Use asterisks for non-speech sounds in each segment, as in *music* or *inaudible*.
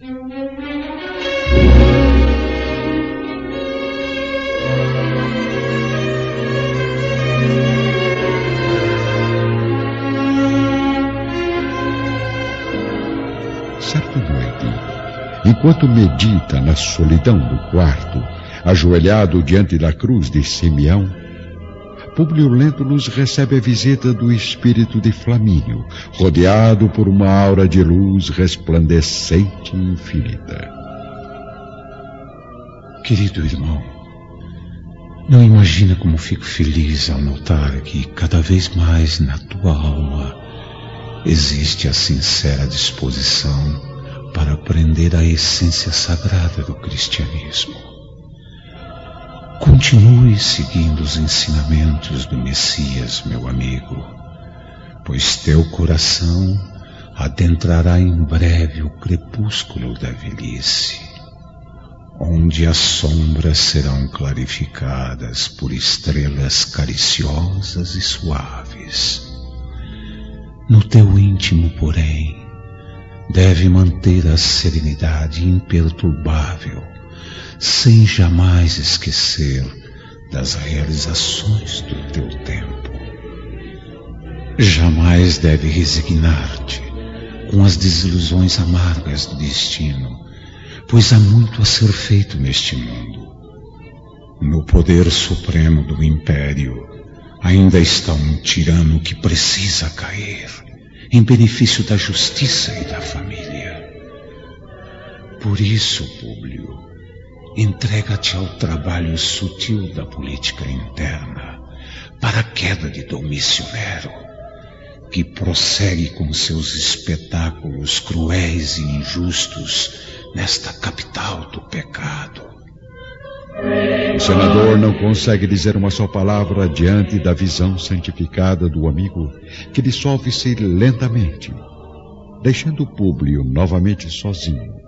Certa noite, enquanto medita na solidão do quarto, ajoelhado diante da cruz de Simeão, Públio Lentulus recebe a visita do espírito de Flamínio, rodeado por uma aura de luz resplandecente e infinita. Querido irmão, não imagina como fico feliz ao notar que cada vez mais na tua alma existe a sincera disposição para aprender a essência sagrada do cristianismo. Continue seguindo os ensinamentos do Messias, meu amigo, pois teu coração adentrará em breve o crepúsculo da velhice, onde as sombras serão clarificadas por estrelas cariciosas e suaves. No teu íntimo, porém, deve manter a serenidade imperturbável sem jamais esquecer das realizações do teu tempo. Jamais deve resignar-te com as desilusões amargas do destino, pois há muito a ser feito neste mundo. No poder supremo do império, ainda está um tirano que precisa cair em benefício da justiça e da família. Por isso, Públio, entrega-te ao trabalho sutil da política interna para a queda de Domício Nero, que prossegue com seus espetáculos cruéis e injustos nesta capital do pecado. O senador não consegue dizer uma só palavra diante da visão santificada do amigo, que dissolve-se lentamente, deixando Públio novamente sozinho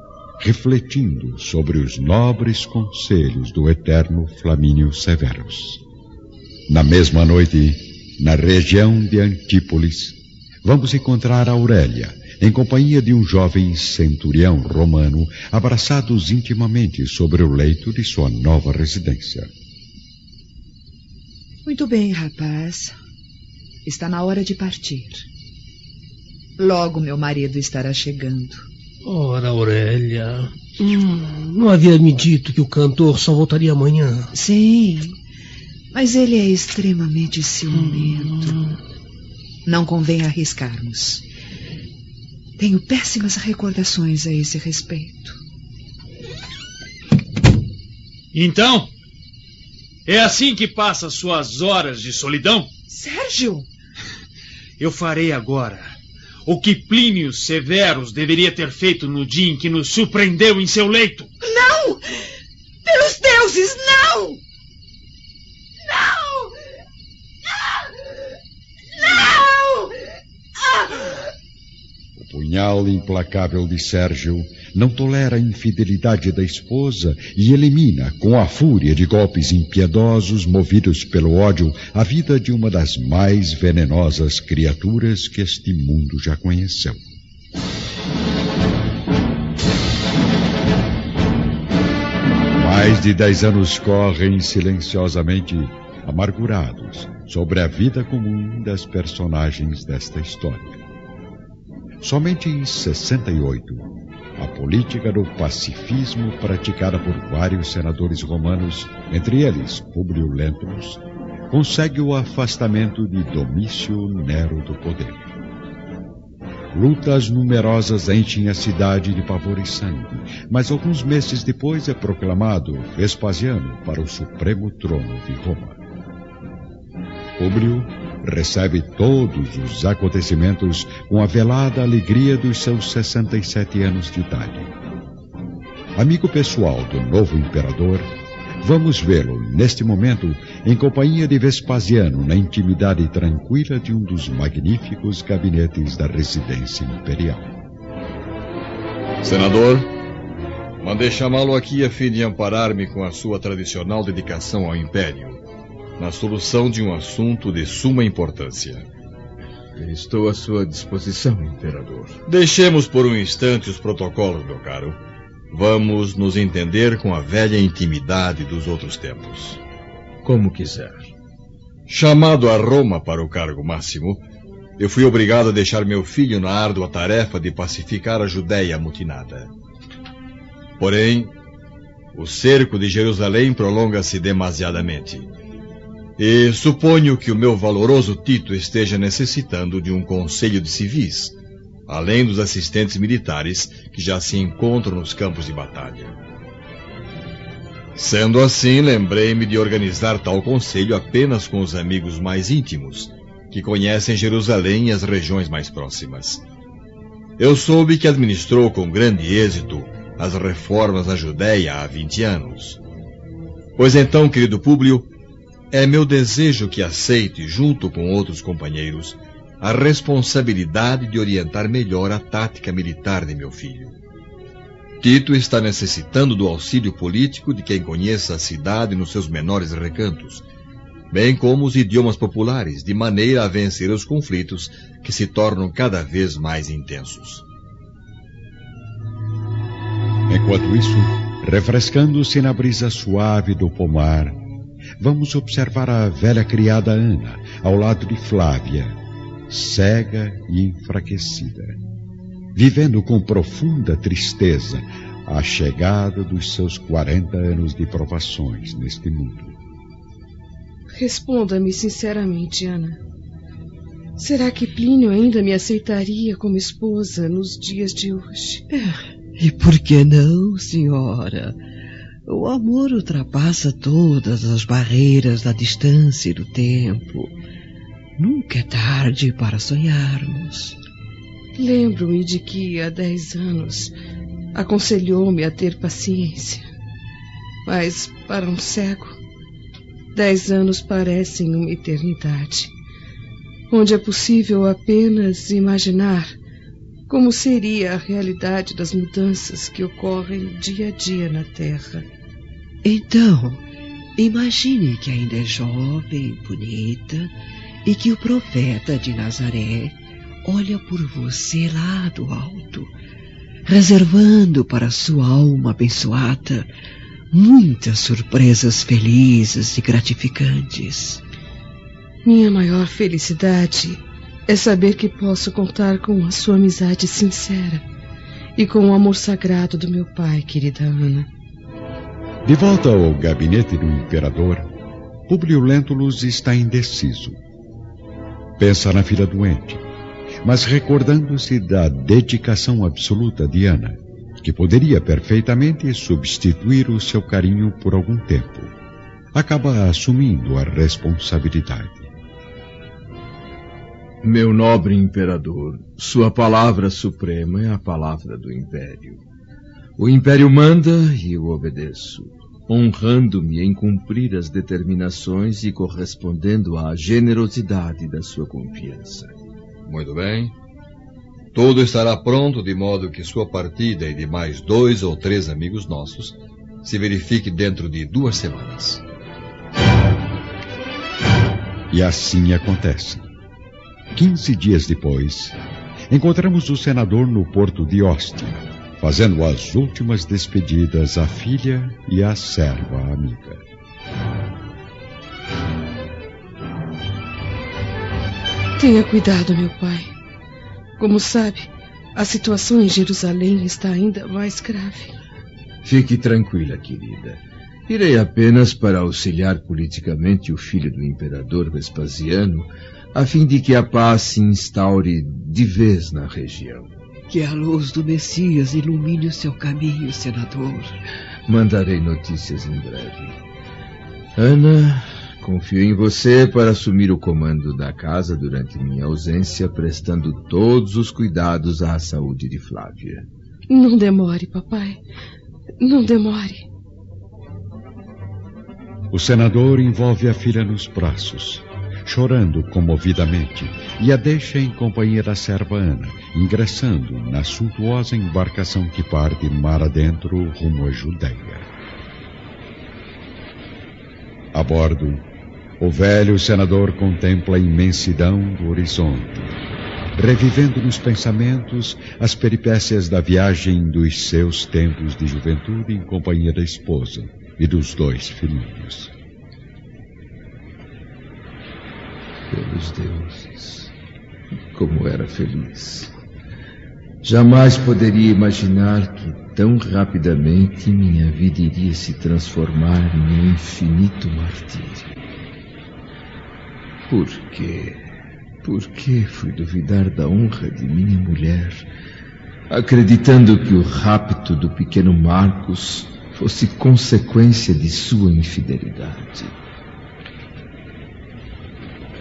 refletindo sobre os nobres conselhos do eterno Flamínio Severus. Na mesma noite, na região de Antípolis, vamos encontrar Aurélia, em companhia de um jovem centurião romano, abraçados intimamente sobre o leito de sua nova residência. Muito bem, rapaz. Está na hora de partir. Logo meu marido estará chegando. Ora, Aurélia. Hum, não havia me dito que o cantor só voltaria amanhã. Sim, mas ele é extremamente ciumento. Hum. Não convém arriscarmos. Tenho péssimas recordações a esse respeito. Então, é assim que passa suas horas de solidão? Sérgio! Eu farei agora o que Plínio Severus deveria ter feito no dia em que nos surpreendeu em seu leito. Não! Pelos deuses, não! Não! Não! O punhal implacável de Sérgio não tolera a infidelidade da esposa e elimina, com a fúria de golpes impiedosos movidos pelo ódio, a vida de uma das mais venenosas criaturas que este mundo já conheceu. Mais de dez anos correm silenciosamente, amargurados, sobre a vida comum das personagens desta história. Somente em 68, a política do pacifismo praticada por vários senadores romanos, entre eles Publio Lentulus, consegue o afastamento de Domício Nero do poder. Lutas numerosas enchem a cidade de pavor e sangue, mas alguns meses depois é proclamado Vespasiano para o supremo trono de Roma. Públio recebe todos os acontecimentos com a velada alegria dos seus 67 anos de idade. Amigo pessoal do novo imperador, vamos vê-lo neste momento em companhia de Vespasiano na intimidade tranquila de um dos magníficos gabinetes da residência imperial. Senador, mandei chamá-lo aqui a fim de amparar-me com a sua tradicional dedicação ao império na solução de um assunto de suma importância. Estou à sua disposição, imperador. Deixemos por um instante os protocolos, meu caro. Vamos nos entender com a velha intimidade dos outros tempos. Como quiser. Chamado a Roma para o cargo máximo, eu fui obrigado a deixar meu filho na árdua tarefa de pacificar a Judéia mutinada. Porém, o cerco de Jerusalém prolonga-se demasiadamente. E suponho que o meu valoroso Tito esteja necessitando de um conselho de civis, além dos assistentes militares que já se encontram nos campos de batalha. Sendo assim, lembrei-me de organizar tal conselho apenas com os amigos mais íntimos, que conhecem Jerusalém e as regiões mais próximas. Eu soube que administrou com grande êxito as reformas na Judéia há 20 anos. Pois então, querido Públio, é meu desejo que aceite, junto com outros companheiros, a responsabilidade de orientar melhor a tática militar de meu filho. Tito está necessitando do auxílio político de quem conheça a cidade nos seus menores recantos, bem como os idiomas populares, de maneira a vencer os conflitos que se tornam cada vez mais intensos. Enquanto isso, refrescando-se na brisa suave do pomar, vamos observar a velha criada Ana ao lado de Flávia, cega e enfraquecida, vivendo com profunda tristeza a chegada dos seus 40 anos de provações neste mundo. Responda-me sinceramente, Ana. Será que Plínio ainda me aceitaria como esposa nos dias de hoje? É. E por que não, senhora? O amor ultrapassa todas as barreiras da distância e do tempo. Nunca é tarde para sonharmos. Lembro-me de que há dez anos aconselhou-me a ter paciência. Mas para um cego, dez anos parecem uma eternidade, onde é possível apenas imaginar como seria a realidade das mudanças que ocorrem dia a dia na Terra. Então, imagine que ainda é jovem, bonita, e que o profeta de Nazaré olha por você lá do alto, reservando para sua alma abençoada muitas surpresas felizes e gratificantes. Minha maior felicidade é saber que posso contar com a sua amizade sincera e com o amor sagrado do meu pai, querida Ana. De volta ao gabinete do imperador, Publio Lentulus está indeciso. Pensa na filha doente, mas recordando-se da dedicação absoluta de Ana, que poderia perfeitamente substituir o seu carinho por algum tempo, acaba assumindo a responsabilidade. Meu nobre imperador, sua palavra suprema é a palavra do império. O império manda e eu obedeço, honrando-me em cumprir as determinações e correspondendo à generosidade da sua confiança. Muito bem. Tudo estará pronto de modo que sua partida e de mais dois ou três amigos nossos se verifique dentro de duas semanas. E assim acontece. Quinze dias depois, encontramos o senador no porto de Ostia, fazendo as últimas despedidas à filha e à serva amiga. Tenha cuidado, meu pai. Como sabe, a situação em Jerusalém está ainda mais grave. Fique tranquila, querida. Irei apenas para auxiliar politicamente o filho do imperador Vespasiano a fim de que a paz se instaure de vez na região. Que a luz do Messias ilumine o seu caminho, senador. Mandarei notícias em breve. Ana, confio em você para assumir o comando da casa durante minha ausência, prestando todos os cuidados à saúde de Flávia. Não demore, papai. Não demore. O senador envolve a filha nos braços chorando comovidamente, e a deixa em companhia da serva Ana, ingressando na suntuosa embarcação que parte mar adentro rumo à Judéia. A bordo, O velho senador contempla a imensidão do horizonte, revivendo nos pensamentos as peripécias da viagem dos seus tempos de juventude em companhia da esposa e dos dois filhinhos. Pelos deuses, como era feliz. Jamais poderia imaginar que tão rapidamente minha vida iria se transformar em infinito martírio. Por quê? Por que fui duvidar da honra de minha mulher, acreditando que o rapto do pequeno Marcos fosse consequência de sua infidelidade?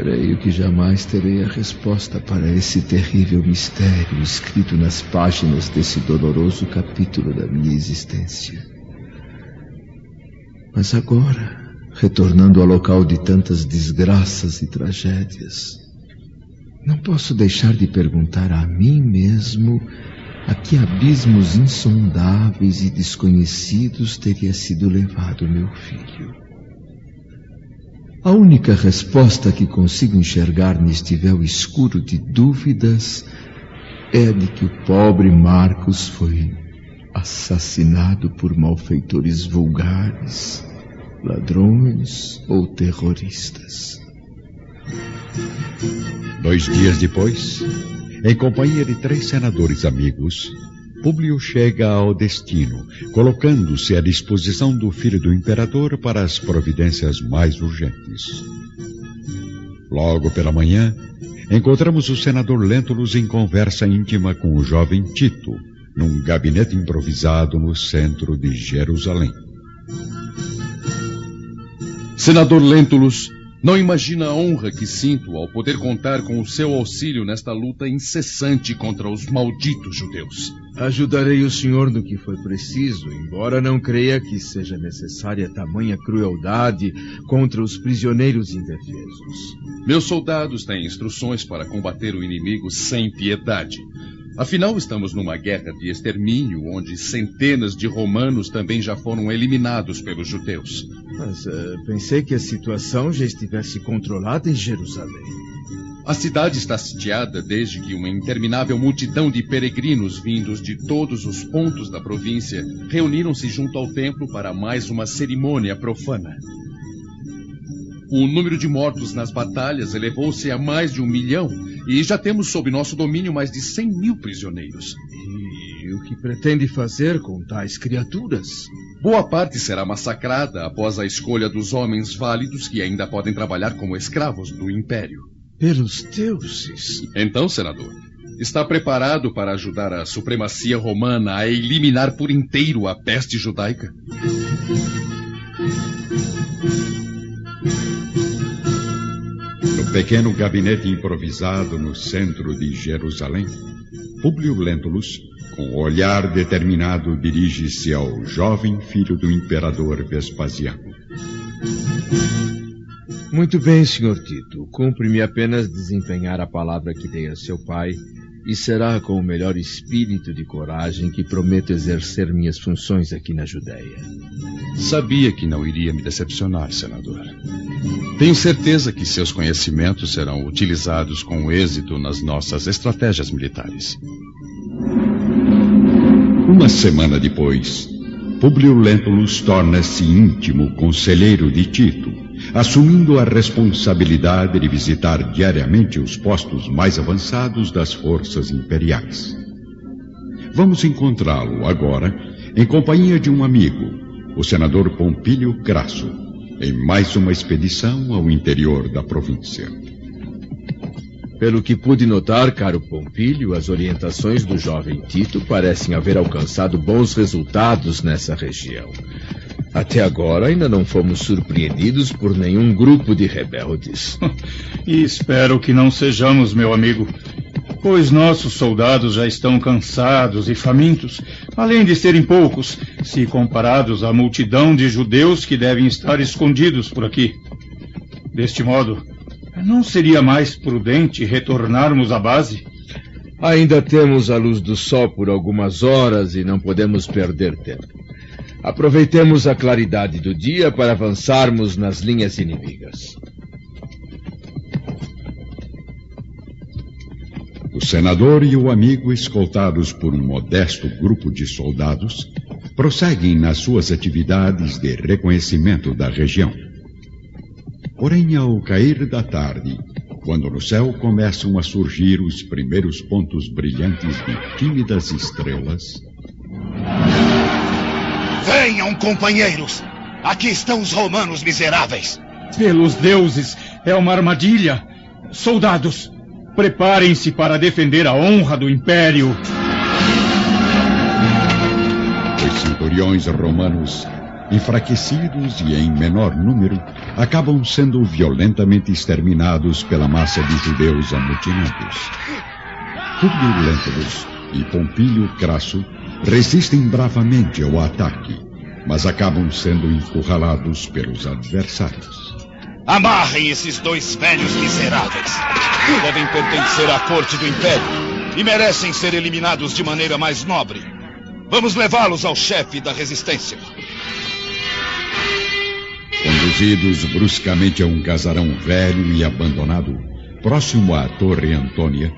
Creio que jamais terei a resposta para esse terrível mistério escrito nas páginas desse doloroso capítulo da minha existência. Mas agora, retornando ao local de tantas desgraças e tragédias, não posso deixar de perguntar a mim mesmo a que abismos insondáveis e desconhecidos teria sido levado meu filho. A única resposta que consigo enxergar neste véu escuro de dúvidas é de que o pobre Marcos foi assassinado por malfeitores vulgares, ladrões ou terroristas. Dois dias depois, em companhia de três senadores amigos, Públio chega ao destino, colocando-se à disposição do filho do imperador para as providências mais urgentes. Logo pela manhã, encontramos o senador Lentulus em conversa íntima com o jovem Tito, num gabinete improvisado no centro de Jerusalém. Senador Lentulus, não imagina a honra que sinto ao poder contar com o seu auxílio nesta luta incessante contra os malditos judeus. Ajudarei o senhor no que for preciso, embora não creia que seja necessária tamanha crueldade contra os prisioneiros indefesos. Meus soldados têm instruções para combater o inimigo sem piedade. Afinal, estamos numa guerra de extermínio onde centenas de romanos também já foram eliminados pelos judeus. Mas uh, pensei que a situação já estivesse controlada em Jerusalém. A cidade está sitiada desde que uma interminável multidão de peregrinos vindos de todos os pontos da província reuniram-se junto ao templo para mais uma cerimônia profana. O número de mortos nas batalhas elevou-se a mais de um milhão e já temos sob nosso domínio mais de cem mil prisioneiros. E o que pretende fazer com tais criaturas? Boa parte será massacrada após a escolha dos homens válidos que ainda podem trabalhar como escravos do Império. Pelos deuses. Então, senador, está preparado para ajudar a supremacia romana a eliminar por inteiro a peste judaica? Pequeno gabinete improvisado no centro de Jerusalém, Publio Lentulus, com olhar determinado, dirige-se ao jovem filho do imperador Vespasiano. Muito bem, senhor Tito. Cumpre-me apenas desempenhar a palavra que dei a seu pai, e será com o melhor espírito de coragem que prometo exercer minhas funções aqui na Judéia. Sabia que não iria me decepcionar, senador. Tenho certeza que seus conhecimentos serão utilizados com êxito nas nossas estratégias militares. Uma semana depois, Publio Lentulus torna-se íntimo conselheiro de Tito assumindo a responsabilidade de visitar diariamente os postos mais avançados das forças imperiais. Vamos encontrá-lo agora em companhia de um amigo, o senador Pompílio Crasso, em mais uma expedição ao interior da província. Pelo que pude notar, caro Pompílio, as orientações do jovem Tito parecem haver alcançado bons resultados nessa região. Até agora ainda não fomos surpreendidos por nenhum grupo de rebeldes. *laughs* e espero que não sejamos, meu amigo, pois nossos soldados já estão cansados e famintos, além de serem poucos, se comparados à multidão de judeus que devem estar escondidos por aqui. Deste modo, não seria mais prudente retornarmos à base? Ainda temos a luz do sol por algumas horas e não podemos perder tempo. Aproveitemos a claridade do dia para avançarmos nas linhas inimigas. O senador e o amigo, escoltados por um modesto grupo de soldados, prosseguem nas suas atividades de reconhecimento da região. Porém, ao cair da tarde, quando no céu começam a surgir os primeiros pontos brilhantes de tímidas estrelas, Venham, companheiros! Aqui estão os romanos miseráveis! Pelos deuses, é uma armadilha! Soldados, preparem-se para defender a honra do Império! Os centuriões romanos, enfraquecidos e em menor número, acabam sendo violentamente exterminados pela massa de judeus amotinados. Publio Lentulus e Pompílio Crasso resistem bravamente ao ataque, mas acabam sendo encurralados pelos adversários. Amarrem esses dois velhos miseráveis. Devem pertencer à corte do Império e merecem ser eliminados de maneira mais nobre. Vamos levá-los ao chefe da resistência. Conduzidos bruscamente a um casarão velho e abandonado, próximo à Torre Antônia,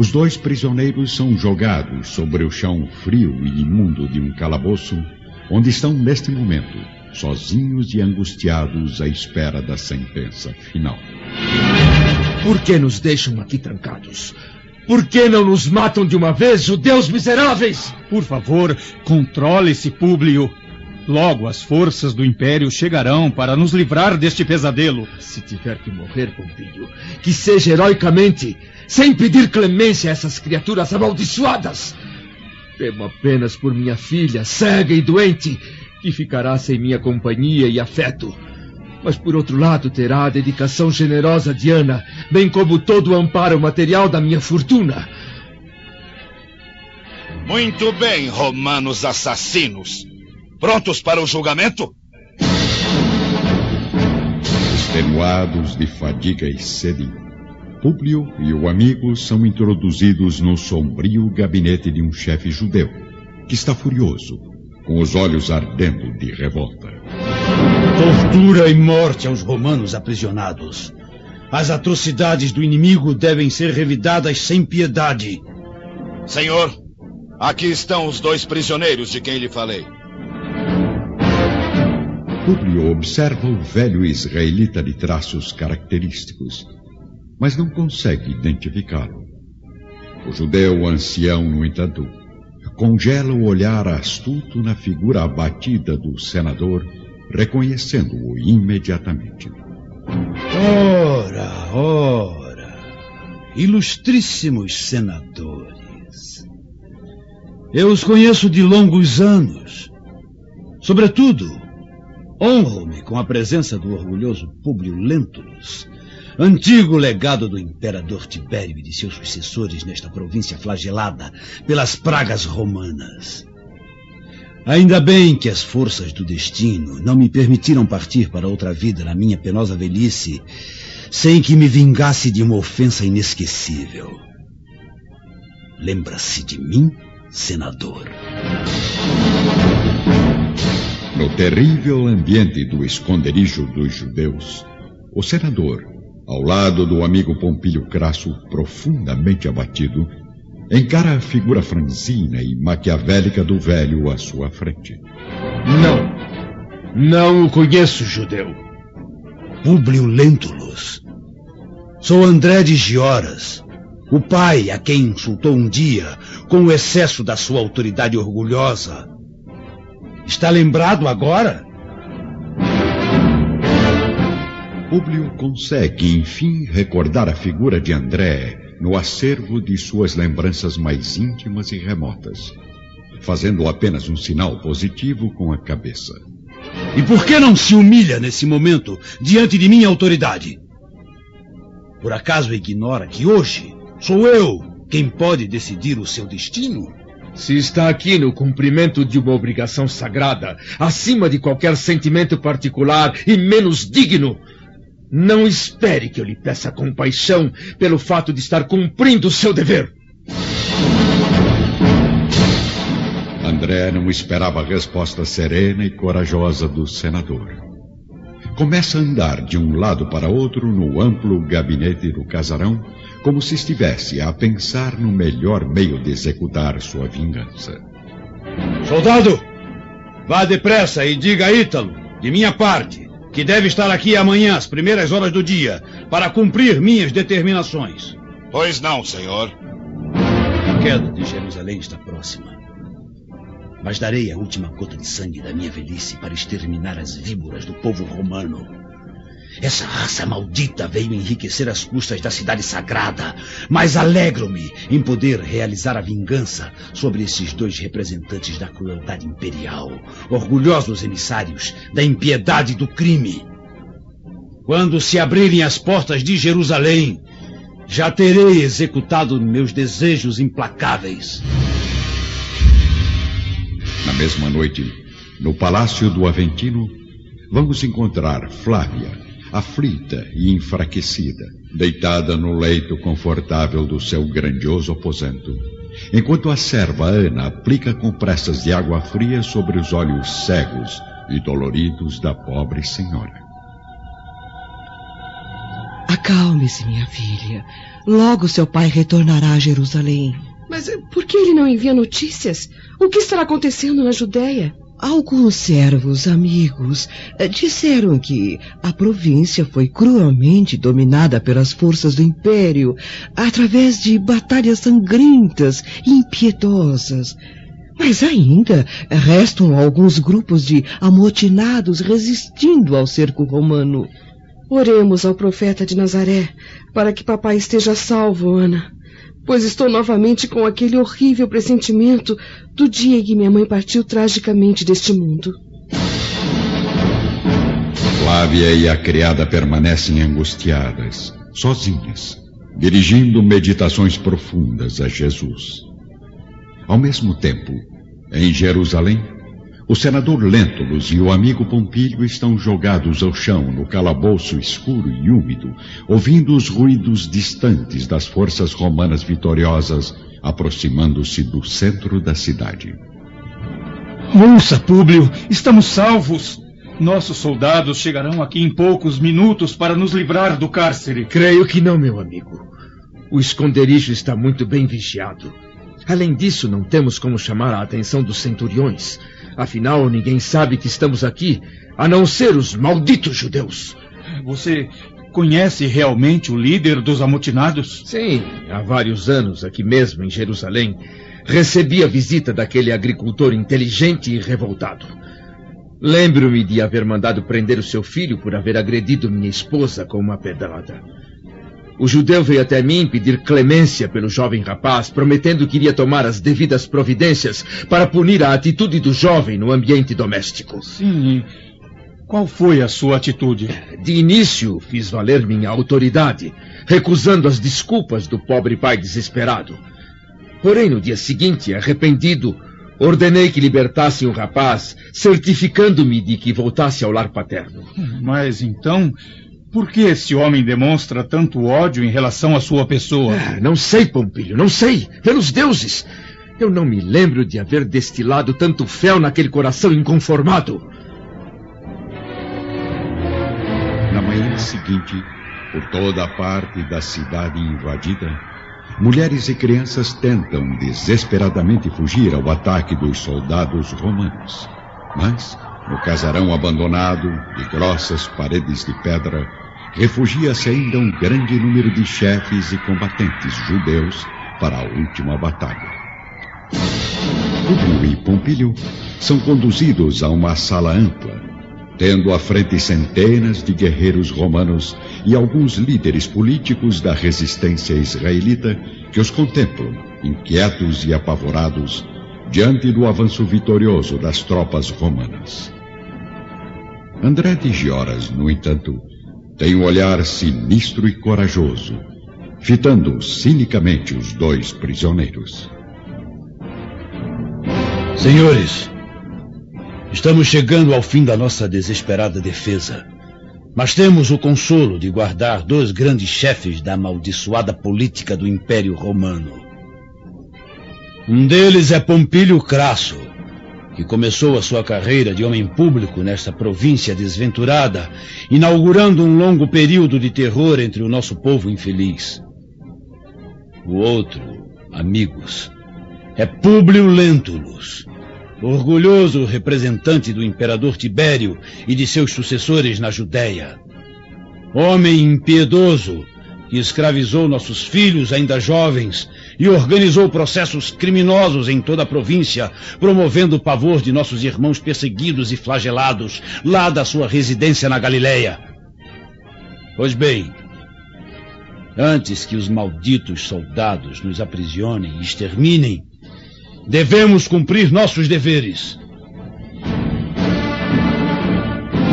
os dois prisioneiros são jogados sobre o chão frio e imundo de um calabouço, onde estão neste momento, sozinhos e angustiados à espera da sentença final. Por que nos deixam aqui trancados? Por que não nos matam de uma vez, judeus miseráveis? Por favor, controle-se, Públio. Logo as forças do Império chegarão para nos livrar deste pesadelo. Se tiver que morrer, Pompílio, que seja heroicamente, sem pedir clemência a essas criaturas amaldiçoadas. Temo apenas por minha filha, cega e doente, que ficará sem minha companhia e afeto. Mas por outro lado terá a dedicação generosa de Ana, bem como todo o amparo material da minha fortuna. Muito bem, romanos assassinos. Prontos para o julgamento? Extenuados de fadiga e sede, Públio e o amigo são introduzidos no sombrio gabinete de um chefe judeu, que está furioso, com os olhos ardendo de revolta. Tortura e morte aos romanos aprisionados. As atrocidades do inimigo devem ser revidadas sem piedade. Senhor, aqui estão os dois prisioneiros de quem lhe falei. Públio observa o velho israelita de traços característicos, mas não consegue identificá-lo. O judeu ancião, no entanto, congela o olhar astuto na figura abatida do senador, reconhecendo-o imediatamente. Ora, ora, ilustríssimos senadores. Eu os conheço de longos anos. Sobretudo, honro-me com a presença do orgulhoso Públio Lentulus, antigo legado do imperador Tibério e de seus sucessores nesta província flagelada pelas pragas romanas. Ainda bem que as forças do destino não me permitiram partir para outra vida na minha penosa velhice, sem que me vingasse de uma ofensa inesquecível. Lembra-se de mim, senador? No terrível ambiente do esconderijo dos judeus, o senador, ao lado do amigo Pompílio Crasso, profundamente abatido, encara a figura franzina e maquiavélica do velho à sua frente. Não. Não o conheço, judeu. Públio Lentulus. Sou André de Gioras, o pai a quem insultou um dia com o excesso da sua autoridade orgulhosa. Está lembrado agora? Públio consegue, enfim, recordar a figura de André no acervo de suas lembranças mais íntimas e remotas, fazendo apenas um sinal positivo com a cabeça. E por que não se humilha nesse momento diante de minha autoridade? Por acaso ignora que hoje sou eu quem pode decidir o seu destino? Se está aqui no cumprimento de uma obrigação sagrada, acima de qualquer sentimento particular e menos digno, não espere que eu lhe peça compaixão pelo fato de estar cumprindo o seu dever. André não esperava a resposta serena e corajosa do senador. Começa a andar de um lado para outro no amplo gabinete do casarão, como se estivesse a pensar no melhor meio de executar sua vingança. Soldado, vá depressa e diga a Ítalo, de minha parte, que deve estar aqui amanhã às primeiras horas do dia, para cumprir minhas determinações. Pois não, senhor. A queda de Jerusalém está próxima. Mas darei a última gota de sangue da minha velhice para exterminar as víboras do povo romano. Essa raça maldita veio enriquecer as custas da cidade sagrada, mas alegro-me em poder realizar a vingança sobre esses dois representantes da crueldade imperial, orgulhosos emissários da impiedade e do crime. Quando se abrirem as portas de Jerusalém, já terei executado meus desejos implacáveis. Na mesma noite, no palácio do Aventino, vamos encontrar Flávia, aflita e enfraquecida, deitada no leito confortável do seu grandioso aposento, enquanto a serva Ana aplica compressas de água fria sobre os olhos cegos e doloridos da pobre senhora. Acalme-se, minha filha. Logo seu pai retornará a Jerusalém. Mas por que ele não envia notícias? O que estará acontecendo na Judéia? Alguns servos amigos eh, disseram que a província foi cruelmente dominada pelas forças do império através de batalhas sangrentas e impiedosas. Mas ainda restam alguns grupos de amotinados resistindo ao cerco romano. Oremos ao profeta de Nazaré para que papai esteja salvo, Ana. Pois estou novamente com aquele horrível pressentimento do dia em que minha mãe partiu tragicamente deste mundo. Flávia e a criada permanecem angustiadas, sozinhas, dirigindo meditações profundas a Jesus. Ao mesmo tempo, em Jerusalém, o senador Lentulus e o amigo Pompílio estão jogados ao chão no calabouço escuro e úmido, ouvindo os ruídos distantes das forças romanas vitoriosas aproximando-se do centro da cidade. Ouça, Públio, estamos salvos. Nossos soldados chegarão aqui em poucos minutos para nos livrar do cárcere. Creio que não, meu amigo. O esconderijo está muito bem vigiado. Além disso, não temos como chamar a atenção dos centuriões. Afinal, ninguém sabe que estamos aqui, a não ser os malditos judeus. Você conhece realmente o líder dos amotinados? Sim, há vários anos, aqui mesmo em Jerusalém, recebi a visita daquele agricultor inteligente e revoltado. Lembro-me de haver mandado prender o seu filho por haver agredido minha esposa com uma pedrada. O judeu veio até mim pedir clemência pelo jovem rapaz, prometendo que iria tomar as devidas providências para punir a atitude do jovem no ambiente doméstico. Sim. Qual foi a sua atitude? De início, fiz valer minha autoridade, recusando as desculpas do pobre pai desesperado. Porém, no dia seguinte, arrependido, ordenei que libertassem o rapaz, certificando-me de que voltasse ao lar paterno. Mas então, por que esse homem demonstra tanto ódio em relação à sua pessoa? Ah, não sei, Pompilho, não sei. Pelos deuses! Eu não me lembro de haver destilado tanto fel naquele coração inconformado. Na manhã seguinte, por toda a parte da cidade invadida, mulheres e crianças tentam desesperadamente fugir ao ataque dos soldados romanos. Mas, no casarão abandonado, de grossas paredes de pedra, refugia-se ainda um grande número de chefes e combatentes judeus para a última batalha. Públio e Pompílio são conduzidos a uma sala ampla, tendo à frente centenas de guerreiros romanos e alguns líderes políticos da resistência israelita que os contemplam, inquietos e apavorados, diante do avanço vitorioso das tropas romanas. André de Gioras, no entanto, tem um olhar sinistro e corajoso, fitando cinicamente os dois prisioneiros. Senhores, estamos chegando ao fim da nossa desesperada defesa. Mas temos o consolo de guardar dois grandes chefes da amaldiçoada política do Império Romano. Um deles é Pompílio Crasso, que começou a sua carreira de homem público nesta província desventurada, inaugurando um longo período de terror entre o nosso povo infeliz. O outro, amigos, é Públio Lentulus, orgulhoso representante do imperador Tibério e de seus sucessores na Judéia. Homem impiedoso que escravizou nossos filhos ainda jovens e organizou processos criminosos em toda a província, promovendo o pavor de nossos irmãos perseguidos e flagelados lá da sua residência na Galileia. Pois bem, antes que os malditos soldados nos aprisionem e exterminem, devemos cumprir nossos deveres.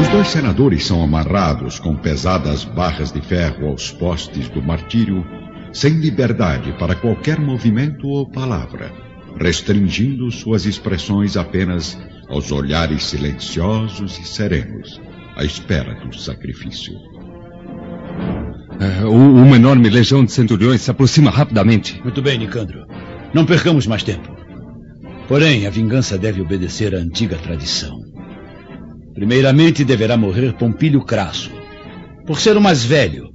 Os dois senadores são amarrados com pesadas barras de ferro aos postes do martírio, sem liberdade para qualquer movimento ou palavra, restringindo suas expressões apenas aos olhares silenciosos e serenos, à espera do sacrifício. Uh, uma enorme legião de centuriões se aproxima rapidamente. Muito bem, Nicandro. Não percamos mais tempo. Porém, a vingança deve obedecer à antiga tradição. Primeiramente deverá morrer Pompílio Crasso, por ser o mais velho,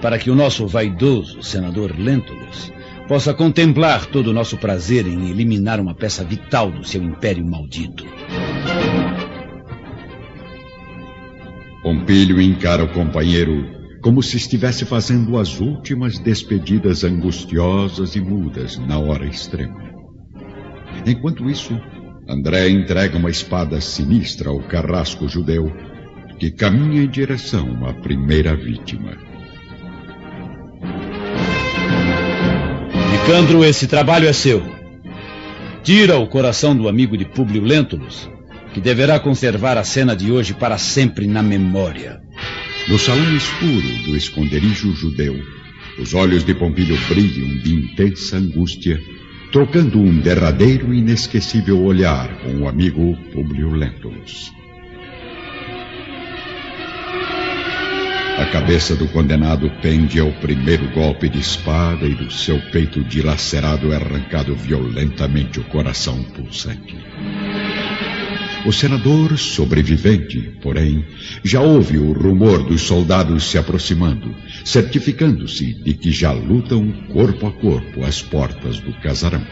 para que o nosso vaidoso senador Lentulus possa contemplar todo o nosso prazer em eliminar uma peça vital do seu império maldito. Pompílio encara o companheiro como se estivesse fazendo as últimas despedidas angustiosas e mudas na hora extrema. Enquanto isso, André entrega uma espada sinistra ao carrasco judeu, que caminha em direção à primeira vítima. Nicandro, esse trabalho é seu. Tira o coração do amigo de Públio Lentulus, que deverá conservar a cena de hoje para sempre na memória. No salão escuro do esconderijo judeu, os olhos de Pompílio brilham de intensa angústia trocando um derradeiro e inesquecível olhar com o amigo Publio Lentulus. A cabeça do condenado pende ao primeiro golpe de espada e do seu peito dilacerado é arrancado violentamente o coração pulsante. O senador sobrevivente, porém, já ouve o rumor dos soldados se aproximando, certificando-se de que já lutam corpo a corpo às portas do casarão.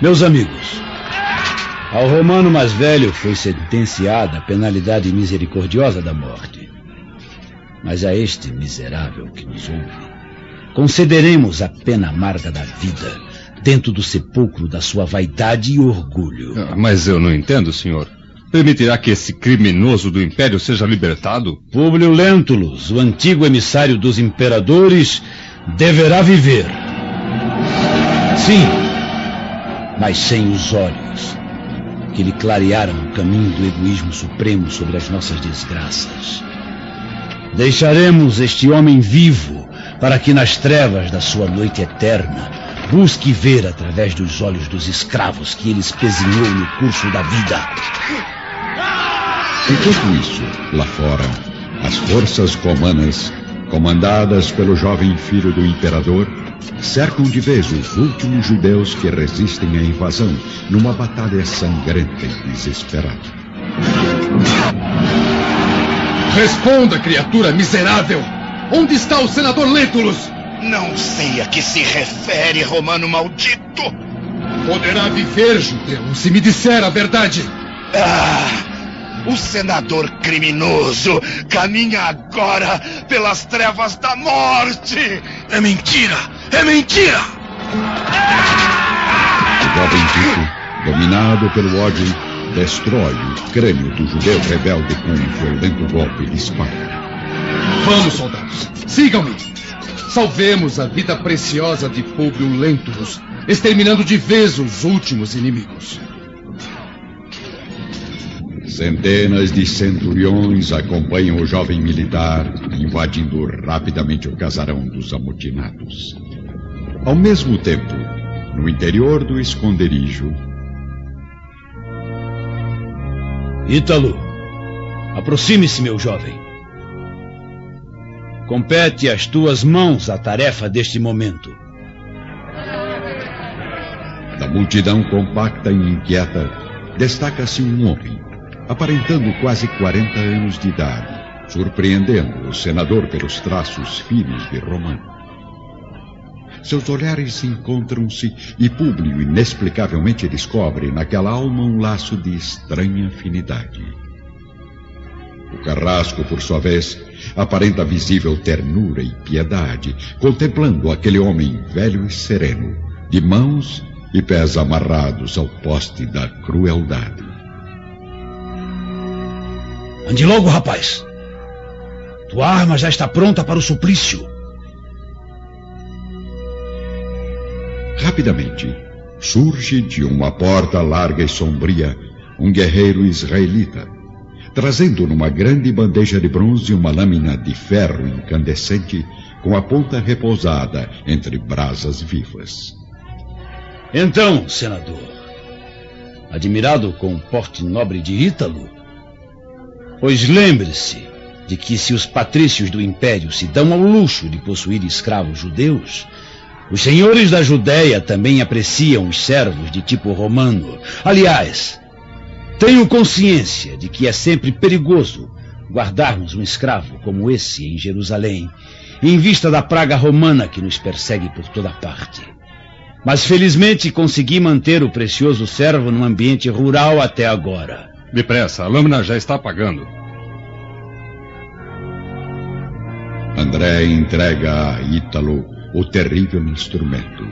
Meus amigos, ao romano mais velho foi sentenciada a penalidade misericordiosa da morte. Mas a este miserável que nos ouve, concederemos a pena amarga da vida dentro do sepulcro da sua vaidade e orgulho. Ah, mas eu não entendo, senhor. Permitirá que esse criminoso do império seja libertado? Públio Lentulus, o antigo emissário dos imperadores, deverá viver. Sim, mas sem os olhos que lhe clarearam o caminho do egoísmo supremo sobre as nossas desgraças. Deixaremos este homem vivo para que nas trevas da sua noite eterna Busque ver através dos olhos dos escravos que ele espezinhou no curso da vida. Enquanto isso, lá fora, as forças romanas, comandadas pelo jovem filho do imperador, cercam de vez os últimos judeus que resistem à invasão numa batalha sangrenta e desesperada. Responda, criatura miserável! Onde está o senador Lentulus? Não sei a que se refere, romano maldito. Poderá viver, judeu, se me disser a verdade. Ah, o senador criminoso caminha agora pelas trevas da morte. É mentira! É mentira! O jovem Tito, dominado pelo ódio, destrói o crânio do judeu rebelde com um violento golpe de espada. Vamos, soldados, sigam-me! Salvemos a vida preciosa de Públio Lentulus, exterminando de vez os últimos inimigos. Centenas de centuriões acompanham o jovem militar, invadindo rapidamente o casarão dos amotinados. Ao mesmo tempo, no interior do esconderijo. Ítalo, aproxime-se, meu jovem. Compete às tuas mãos a tarefa deste momento. Da multidão compacta e inquieta, destaca-se um homem, aparentando quase 40 anos de idade, surpreendendo o senador pelos traços finos de Romano. Seus olhares encontram-se e Públio inexplicavelmente descobre naquela alma um laço de estranha afinidade. O carrasco, por sua vez, aparenta visível ternura e piedade, contemplando aquele homem velho e sereno, de mãos e pés amarrados ao poste da crueldade. Ande logo, rapaz. Tua arma já está pronta para o suplício. Rapidamente, surge de uma porta larga e sombria um guerreiro israelita, trazendo numa grande bandeja de bronze uma lâmina de ferro incandescente com a ponta repousada entre brasas vivas. Então, senador, admirado com o porte nobre de Ítalo, pois lembre-se de que se os patrícios do império se dão ao luxo de possuir escravos judeus, os senhores da Judéia também apreciam os servos de tipo romano. Aliás, tenho consciência de que é sempre perigoso guardarmos um escravo como esse em Jerusalém, em vista da praga romana que nos persegue por toda parte. Mas felizmente consegui manter o precioso servo num ambiente rural até agora. Depressa, a lâmina já está apagando. André entrega a Ítalo o terrível instrumento.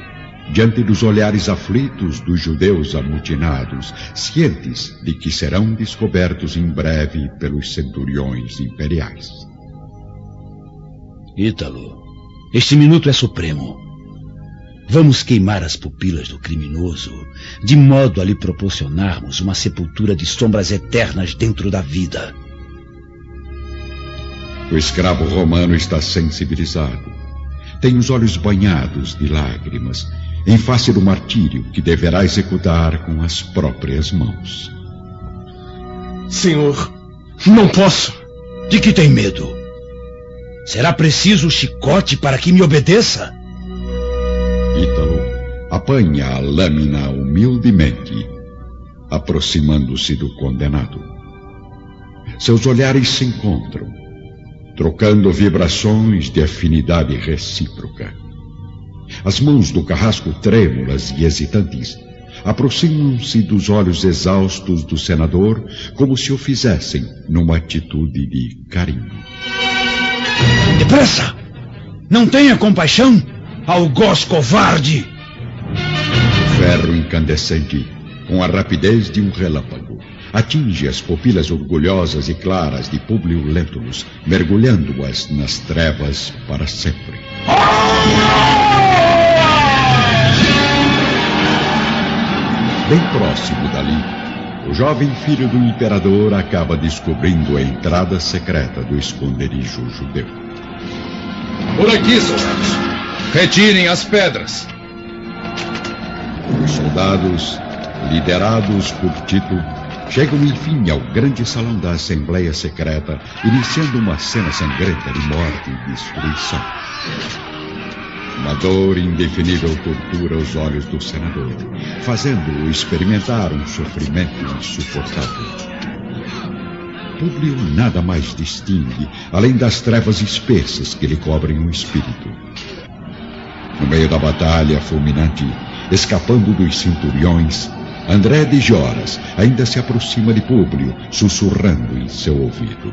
Diante dos olhares aflitos dos judeus amotinados, cientes de que serão descobertos em breve pelos centuriões imperiais. Ítalo, este minuto é supremo. Vamos queimar as pupilas do criminoso, de modo a lhe proporcionarmos uma sepultura de sombras eternas dentro da vida. O escravo romano está sensibilizado. Tem os olhos banhados de lágrimas, em face do martírio que deverá executar com as próprias mãos. Senhor, não posso. De que tem medo? Será preciso chicote para que me obedeça? Ítalo apanha a lâmina humildemente, aproximando-se do condenado. Seus olhares se encontram, trocando vibrações de afinidade recíproca. As mãos do carrasco trêmulas e hesitantes aproximam-se dos olhos exaustos do senador como se o fizessem numa atitude de carinho. Depressa! Não tenha compaixão! Algoz covarde! Ferro incandescente, com a rapidez de um relâmpago, atinge as pupilas orgulhosas e claras de Públio Lentulus, mergulhando-as nas trevas para sempre. Bem próximo dali, o jovem filho do imperador acaba descobrindo a entrada secreta do esconderijo judeu. Por aqui, soldados. Retirem as pedras. Os soldados, liderados por Tito, chegam enfim ao grande salão da Assembleia Secreta, iniciando uma cena sangrenta de morte e destruição. Uma dor indefinível tortura os olhos do senador, fazendo-o experimentar um sofrimento insuportável. Públio nada mais distingue, além das trevas espessas que lhe cobrem o espírito. No meio da batalha fulminante, escapando dos centuriões, André de Joras ainda se aproxima de Públio, sussurrando em seu ouvido.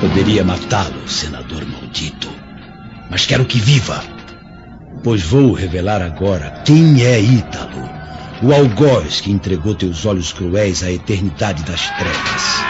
Poderia matá-lo, senador maldito. Mas quero que viva. Pois vou revelar agora quem é Ítalo, o algoz que entregou teus olhos cruéis à eternidade das trevas.